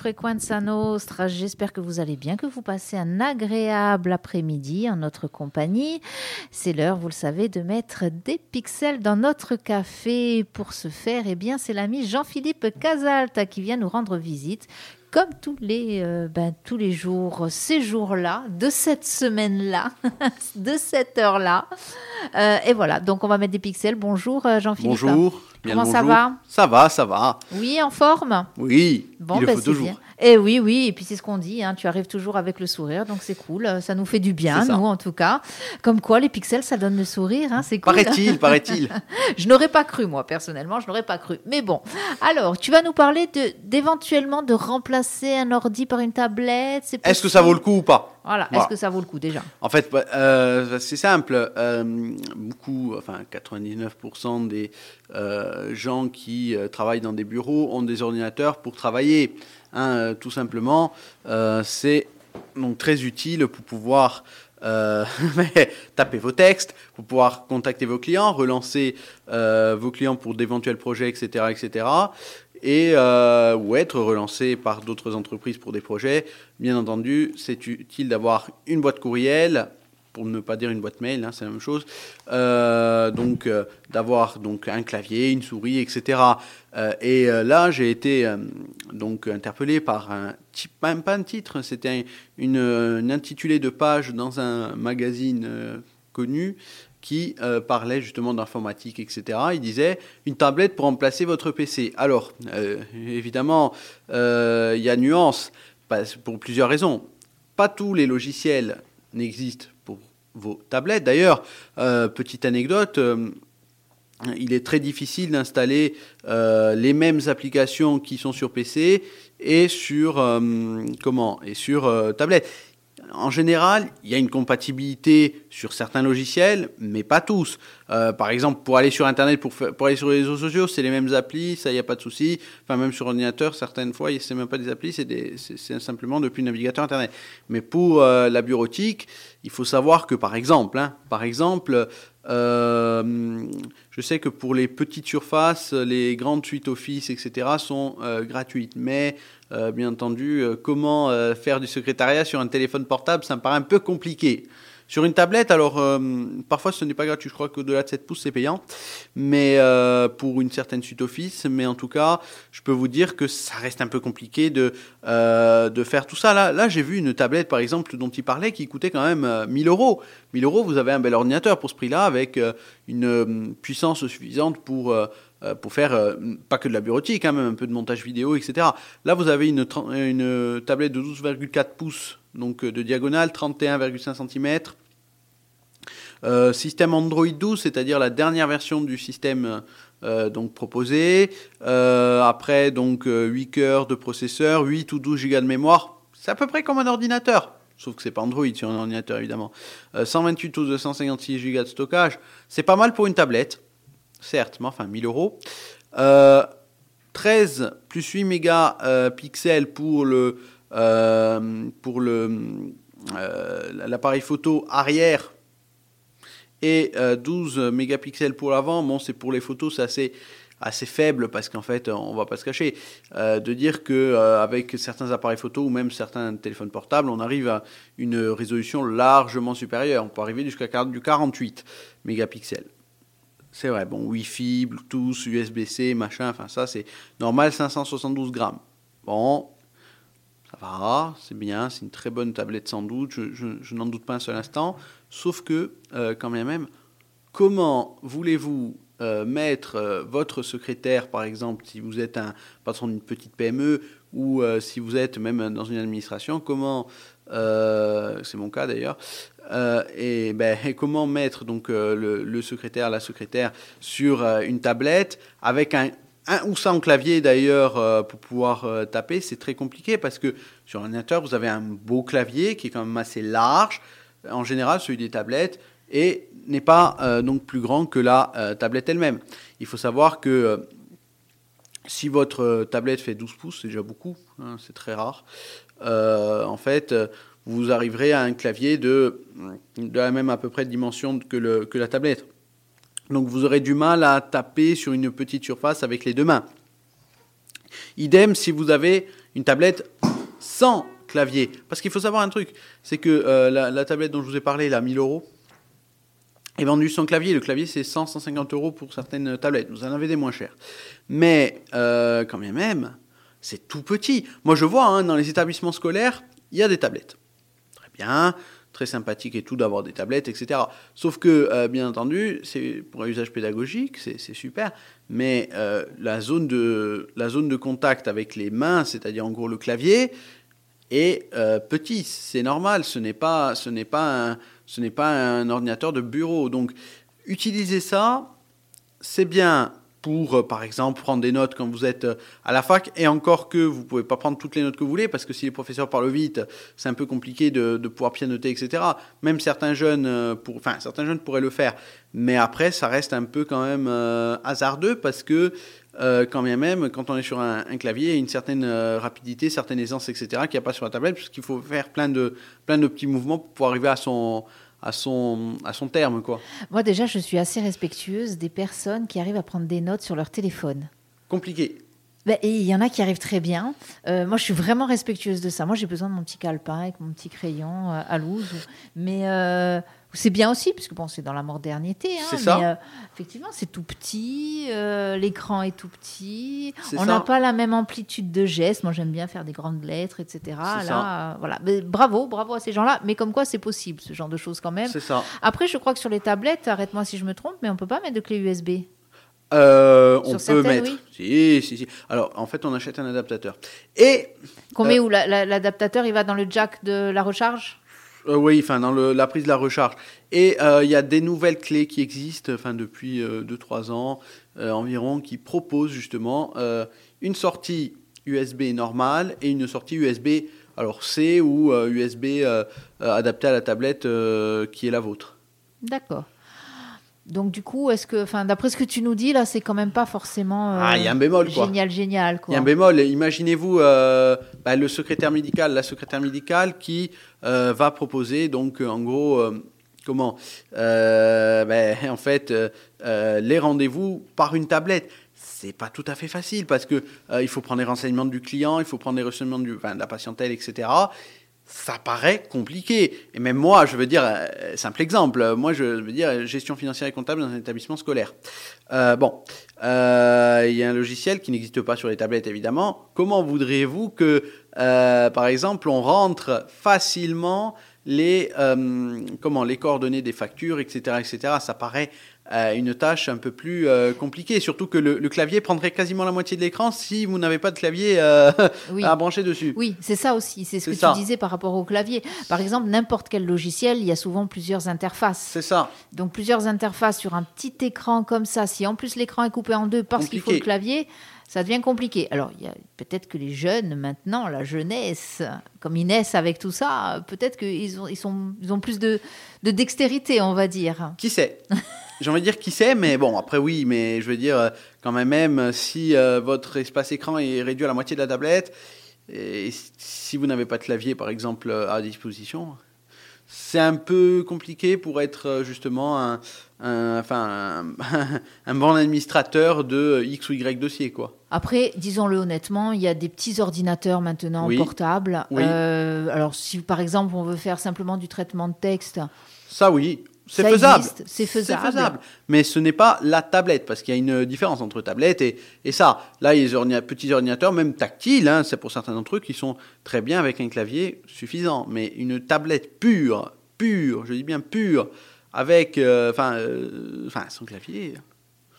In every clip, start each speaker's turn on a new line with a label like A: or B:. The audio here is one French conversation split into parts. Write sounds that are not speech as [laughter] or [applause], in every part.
A: Frequenza Nostra. J'espère que vous allez bien, que vous passez un agréable après-midi en notre compagnie. C'est l'heure, vous le savez, de mettre des pixels dans notre café. Pour ce faire, eh bien, c'est l'ami Jean-Philippe Casalta qui vient nous rendre visite comme tous les, euh, ben, tous les jours, ces jours-là, de cette semaine-là, [laughs] de cette heure-là. Euh, et voilà, donc on va mettre des pixels. Bonjour euh, Jean-Philippe.
B: Bonjour.
A: Comment ça va
B: Ça va, ça va.
A: Oui, en forme
B: Oui,
A: Bon,
B: il le
A: ben,
B: faut
A: c'est
B: toujours.
A: bien. Et oui, oui, et puis c'est ce qu'on dit, hein, tu arrives toujours avec le sourire, donc c'est cool, euh, ça nous fait du bien, nous en tout cas. Comme quoi, les pixels, ça donne le sourire, hein, c'est cool.
B: Paraît-il, paraît-il. [laughs]
A: Je n'aurais pas cru, moi, personnellement, je n'aurais pas cru. Mais bon, alors, tu vas nous parler d'éventuellement de remplacer un ordi par une tablette.
B: Est-ce que ça vaut le coup ou pas?
A: Voilà, est-ce que ça vaut le coup déjà?
B: En fait, bah, euh, c'est simple. euh, beaucoup, enfin 99% des euh, gens qui travaillent dans des bureaux ont des ordinateurs pour travailler. hein, tout simplement, c'est donc très utile pour pouvoir euh, [laughs] taper vos textes, pour pouvoir contacter vos clients, relancer euh, vos clients pour d'éventuels projets, etc., etc. Et euh, ou être relancé par d'autres entreprises pour des projets. Bien entendu, c'est utile d'avoir une boîte courriel, pour ne pas dire une boîte mail, hein, c'est la même chose. Euh, donc euh, d'avoir donc un clavier, une souris, etc. Et là, j'ai été donc interpellé par un pas un titre, c'était un- une, une intitulé de page dans un magazine connu qui euh, parlait justement d'informatique, etc. Il disait une tablette pour remplacer votre PC. Alors, euh, évidemment, euh, il y a nuance pour plusieurs raisons. Pas tous les logiciels n'existent pour vos tablettes. D'ailleurs, petite anecdote, il est très difficile d'installer les mêmes applications qui sont sur PC et sur comment et sur tablette. En général, il y a une compatibilité sur certains logiciels, mais pas tous. Euh, par exemple, pour aller sur Internet, pour, aller sur les réseaux sociaux, c'est les mêmes applis, ça, il n'y a pas de souci. Enfin, même sur ordinateur, certaines fois, c'est même pas des applis, c'est simplement depuis le navigateur Internet. Mais pour euh, la bureautique, il faut savoir que, par exemple, hein, par exemple, euh, je sais que pour les petites surfaces, les grandes suites Office, etc., sont euh, gratuites. Mais, euh, bien entendu, comment faire du secrétariat sur un téléphone portable, ça me paraît un peu compliqué. Sur une tablette, alors euh, parfois ce n'est pas gratuit, je crois qu'au-delà de 7 pouces c'est payant, mais euh, pour une certaine suite Office, mais en tout cas, je peux vous dire que ça reste un peu compliqué de, euh, de faire tout ça. Là, là j'ai vu une tablette par exemple dont il parlait qui coûtait quand même euh, 1000 euros. 1000 euros, vous avez un bel ordinateur pour ce prix-là avec une puissance suffisante pour, pour faire pas que de la bureautique, hein, même un peu de montage vidéo, etc. Là, vous avez une, une tablette de 12,4 pouces, donc euh, de diagonale, 31,5 cm. Euh, système Android 12, c'est-à-dire la dernière version du système euh, donc proposé. Après, donc euh, 8 cœurs de processeur, 8 ou 12 Go de mémoire. C'est à peu près comme un ordinateur. Sauf que c'est pas Android sur un ordinateur évidemment. Euh, 128 ou 256 Go de stockage. C'est pas mal pour une tablette. Certes, mais enfin 1000 euros. Euh, 13 plus 8 mégapixels pour le pour le euh, l'appareil photo arrière et euh, 12 mégapixels pour l'avant. Bon, c'est pour les photos, c'est assez assez faible parce qu'en fait, on va pas se cacher, euh, de dire que euh, avec certains appareils photo ou même certains téléphones portables, on arrive à une résolution largement supérieure. On peut arriver jusqu'à 40 du 48 mégapixels. C'est vrai, bon, Wi-Fi, Bluetooth, USB-C, machin, enfin ça c'est normal, 572 grammes. Bon, ça va, c'est bien, c'est une très bonne tablette sans doute, je, n'en doute pas un seul instant. Sauf que, euh, quand bien même, comment voulez-vous euh, mettre euh, votre secrétaire, par exemple, si vous êtes un patron d'une petite PME ou si vous êtes même dans une administration, comment, c'est mon cas d'ailleurs, et, ben, et comment mettre donc le, secrétaire, la secrétaire sur une tablette avec un, un ou en clavier d'ailleurs euh, pour pouvoir euh, taper, c'est très compliqué parce que sur un ordinateur, vous avez un beau clavier qui est quand même assez large, en général celui des tablettes, et n'est pas euh, donc plus grand que la tablette elle-même. Il faut savoir que si votre tablette fait 12 pouces, c'est déjà beaucoup, hein, c'est très rare. En fait, vous arriverez à un clavier de, la même à peu près dimension que la tablette. Donc vous aurez du mal à taper sur une petite surface avec les deux mains. Idem si vous avez une tablette sans clavier. Parce qu'il faut savoir un truc, c'est que euh, la, la tablette dont je vous ai parlé, là, 1000 euros, est vendue sans clavier. Le clavier, c'est 100, 150 euros pour certaines tablettes. Vous en avez des moins chers. Mais, euh, quand bien même, c'est tout petit. Moi, je vois, hein, dans les établissements scolaires, il y a des tablettes. Très bien, sympathique et tout d'avoir des tablettes, etc. Sauf que, euh, bien entendu, c'est pour un usage pédagogique, c'est super, mais euh, la, zone de, la zone de contact avec les mains, c'est-à-dire en gros le clavier, est euh, petit. C'est normal, ce n'est pas, pas, un, ce n'est pas un ordinateur de bureau. Donc, utiliser ça, c'est bien pour, euh, par exemple, prendre des notes quand vous êtes euh, à la fac, et encore que vous pouvez pas prendre toutes les notes que vous voulez, parce que si les professeurs parlent vite, c'est un peu compliqué de, de pouvoir pianoter, etc. Même certains jeunes, euh, pour, enfin, certains jeunes pourraient le faire, mais après, ça reste un peu quand même hasardeux, parce que quand bien même, quand on est sur un, un clavier, il y a une certaine rapidité, certaine aisance, etc., qu'il n'y a pas sur la tablette, puisqu'il faut faire plein de, plein de petits mouvements pour arriver à son, à son, à son terme, quoi.
A: Moi, déjà, je suis assez respectueuse des personnes qui arrivent à prendre des notes sur leur téléphone.
B: Compliqué.
A: Ben, et il y en a qui arrivent très bien. Euh, moi, je suis vraiment respectueuse de ça. Moi, j'ai besoin de mon petit calepin avec mon petit crayon euh, à loose. Mais euh, c'est bien aussi, parce que bon, c'est dans la modernité. Hein,
B: C'est ça.
A: Mais, euh, effectivement, c'est tout petit. euh, L'écran est tout petit. On n'a pas la même amplitude de gestes. Moi, j'aime bien faire des grandes lettres, etc. Là,
B: C'est ça.
A: euh, voilà. Mais bravo, bravo à ces gens-là. Mais comme quoi, c'est possible, ce genre de choses quand même.
B: C'est ça.
A: Après, je crois que sur les tablettes, arrête-moi si je me trompe, mais on peut pas mettre de clé USB.
B: Euh, on peut mettre. Si, si, si. Alors, en fait, on achète un adaptateur. Et,
A: Qu'on
B: Euh,
A: met où la- la- l'adaptateur, il va dans le jack de la recharge?
B: Euh, oui, enfin, dans la prise de la recharge. Et euh, il y a des nouvelles clés qui existent, enfin, depuis 2-3 ans euh, environ, qui proposent justement une sortie USB normale et une sortie USB, alors C ou USB adaptée à la tablette qui est la vôtre.
A: D'accord. Donc du coup, est-ce que, enfin, d'après ce que tu nous dis là, c'est quand même pas forcément euh,
B: Ah, y a un bémol, quoi.
A: génial, génial,
B: Il y a un bémol. Imaginez-vous euh, bah, le secrétaire médical, la secrétaire médicale qui euh, va proposer donc en gros comment ben, en fait les rendez-vous par une tablette. C'est pas tout à fait facile parce que il faut prendre les renseignements du client, il faut prendre les renseignements du, enfin, de la patientèle, etc. Ça paraît compliqué. Et même moi, je veux dire, euh, simple exemple, euh, moi je veux dire gestion financière et comptable dans un établissement scolaire. Euh, bon, il y a un logiciel qui n'existe pas sur les tablettes évidemment. Comment voudriez-vous que, par exemple, on rentre facilement les, comment, les coordonnées des factures, etc., etc. Ça paraît euh, une tâche un peu plus euh, compliquée, surtout que le, le clavier prendrait quasiment la moitié de l'écran si vous n'avez pas de clavier euh, [laughs]
A: Oui.
B: à brancher dessus.
A: Oui, c'est ça aussi. C'est ce que
B: ça.
A: tu disais par rapport au clavier. Par exemple, n'importe quel logiciel, il y a souvent plusieurs interfaces.
B: C'est ça.
A: Donc plusieurs interfaces sur un petit écran comme ça. Si en plus l'écran est coupé en deux parce qu'il faut le clavier, ça devient compliqué. Alors il y a peut-être que les jeunes maintenant, la jeunesse, comme ils naissent avec tout ça, peut-être qu'ils ont, ils sont, ils ont plus de, de dextérité, on va dire.
B: Qui sait? [laughs] J'ai envie de dire qui sait, mais bon, après oui, mais je veux dire, euh, quand même, même si euh, votre espace écran est réduit à la moitié de la tablette, et si vous n'avez pas de clavier, par exemple, euh, à disposition, c'est un peu compliqué pour être euh, justement un, un- enfin, un, [laughs] un bon administrateur de X ou Y dossier, quoi.
A: Après, disons-le honnêtement, il y a des petits ordinateurs maintenant
B: Oui.
A: portables.
B: Oui.
A: Euh, alors, si par exemple on veut faire simplement du traitement de texte,
B: Ça, oui. C'est faisable.
A: c'est faisable.
B: Mais ce n'est pas la tablette, parce qu'il y a une différence entre tablette et, et ça. Là, il y a des ordina- petits ordinateurs, même tactiles, hein, c'est pour certains d'entre eux, qui sont très bien avec un clavier suffisant. Mais une tablette pure, pure, je dis bien pure, avec, euh, enfin, euh, enfin, sans clavier,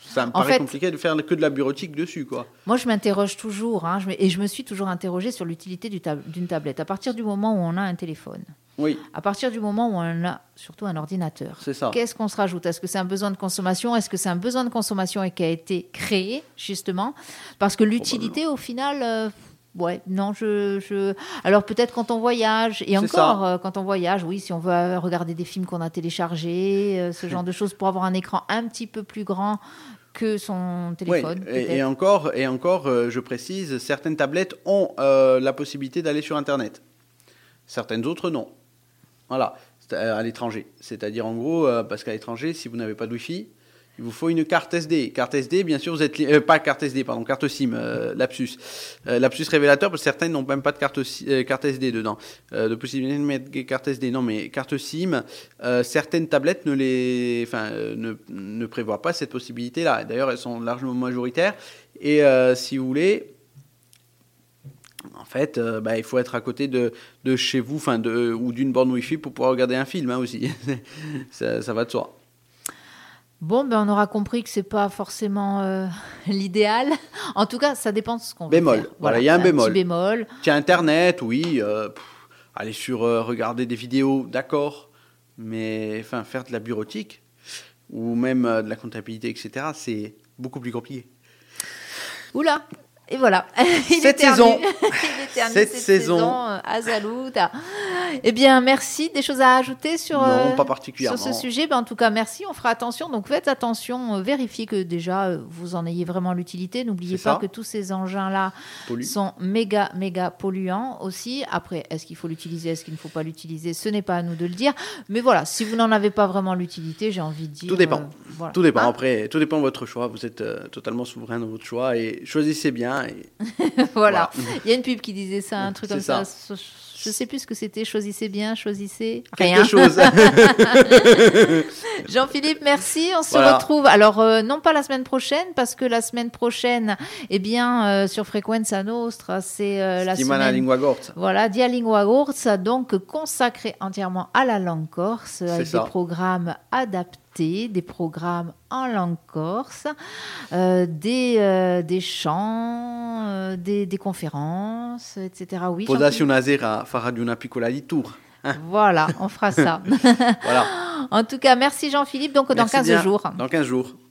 B: ça me
A: En
B: paraît
A: fait-
B: compliqué de faire que de la bureautique dessus, quoi.
A: Moi, je m'interroge toujours, hein, je me- et je me suis toujours interrogée sur l'utilité d'une tablette. À partir du moment où on a un téléphone,
B: Oui,
A: à partir du moment où on a surtout un ordinateur, qu'est-ce qu'on se rajoute? Est-ce que c'est un besoin de consommation? Est-ce que c'est un besoin de consommation et qui a été créé, justement? Parce que l'utilité, au final... euh, Ouais, non, je, je... Alors peut-être quand on voyage, et encore, euh, quand on voyage, oui, si on veut euh, regarder des films qu'on a téléchargés, euh, ce genre de choses, pour avoir un écran un petit peu plus grand que son
B: Oui,
A: téléphone.
B: et, encore, et encore euh, je précise, certaines tablettes ont la possibilité d'aller sur Internet. Certaines autres, non. Voilà, euh, à l'étranger. C'est-à-dire, en gros, euh, parce qu'à l'étranger, si vous n'avez pas de Wi-Fi, il vous faut une carte SD. Carte SD, bien sûr, vous êtes euh, pas carte SD, pardon, carte SIM, euh, lapsus, lapsus révélateur parce que certaines n'ont même pas de carte SD dedans. de possibilité de mettre carte SD, non, mais carte SIM. certaines tablettes ne les, enfin, ne prévoient pas cette possibilité-là. D'ailleurs, elles sont largement majoritaires. Et si vous voulez, en fait, euh, bah, il faut être à côté de, de chez vous, enfin, de, ou d'une borne Wi-Fi pour pouvoir regarder un film hein, aussi. [laughs] ça, ça, va de soi.
A: Bon, ben on aura compris que c'est pas forcément euh, [laughs] l'idéal. En tout cas, ça dépend de ce qu'on veut
B: bémol. Voilà, il y a un, bémol.
A: bémol.
B: Tiens, Internet, oui. Euh, aller sur regarder des vidéos, d'accord. Mais enfin, faire de la bureautique ou même de la comptabilité, etc., c'est beaucoup plus compliqué.
A: Oula, et voilà. [laughs]
B: cette saison. [laughs]
A: cette, cette, saison. saison euh, Eh bien, merci. Des choses à ajouter sur,
B: non, pas particulièrement.
A: sur ce sujet? Ben, En tout cas, merci. On fera attention. Donc, faites attention. Euh, vérifiez que déjà, euh, vous en ayez vraiment l'utilité. N'oubliez pas que tous ces engins-là sont méga, méga polluants aussi. Après, est-ce qu'il faut l'utiliser? Est-ce qu'il ne faut pas l'utiliser? Ce n'est pas à nous de le dire. Mais voilà, si vous n'en avez pas vraiment l'utilité, j'ai envie de dire.
B: Tout dépend. Tout dépend. Hein Après, tout dépend de votre choix. Vous êtes totalement souverain dans votre choix et choisissez bien. [laughs]
A: voilà. Il y a une pub qui disait ça, un [laughs] truc comme ça. Je sais plus ce que c'était. Choisissez bien, choisissez
B: rien. [laughs]
A: Jean-Philippe, merci. On se retrouve. Alors euh, non pas la semaine prochaine parce que la semaine prochaine, eh bien euh, sur Frequenza Nostra, c'est euh, la semaine.
B: Lingua
A: Voilà, Dia Lingua donc consacré entièrement à la langue corse avec des programmes adaptés des programmes en langue corse, euh, des, euh, des chants, euh, des, des, conférences, etc.
B: Oui, una sera farà di piccola tour.
A: Hein. Voilà, on fera ça. [laughs] voilà. En tout cas, merci Jean-Philippe. Donc, dans 15 jours.
B: Dans 15 jours.